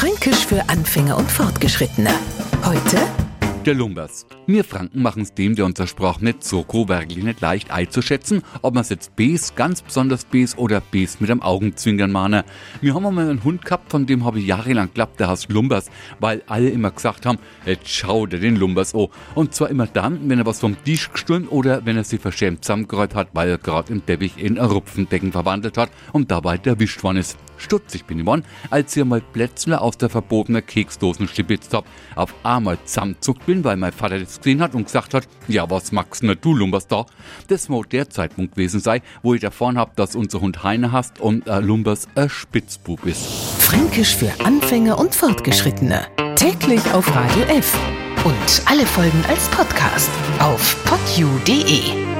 Fränkisch für Anfänger und Fortgeschrittene. Heute der Lumbers. Wir Franken machen es dem, der unser Sprach nicht so wirklich nicht leicht einzuschätzen, ob man es jetzt Bs, ganz besonders Bs oder Bs mit einem Augenzwinkern mahne. Wir haben einmal einen Hund gehabt, von dem habe ich jahrelang geglaubt, der heißt Lumbers, weil alle immer gesagt haben, jetzt schau dir den Lumbers an. Und zwar immer dann, wenn er was vom Tisch gestohlen oder wenn er sich verschämt zusammengeräut hat, weil er gerade im Teppich in ein Rupfendecken verwandelt hat und dabei erwischt worden ist. Stutzig bin ich geworden, als ich mal plötzlich aus der verbotenen Keksdosen stibitzt hab. Auf einmal zusammenzuckt bin, weil mein Vater das gesehen hat und gesagt hat, ja, was magst denn du, da? Das muss der Zeitpunkt gewesen sei, wo ich erfahren hab, dass unser Hund Heine hast und äh, Lumbers ein Spitzbub ist. Fränkisch für Anfänger und Fortgeschrittene. Täglich auf Radio F. Und alle Folgen als Podcast auf podu.de.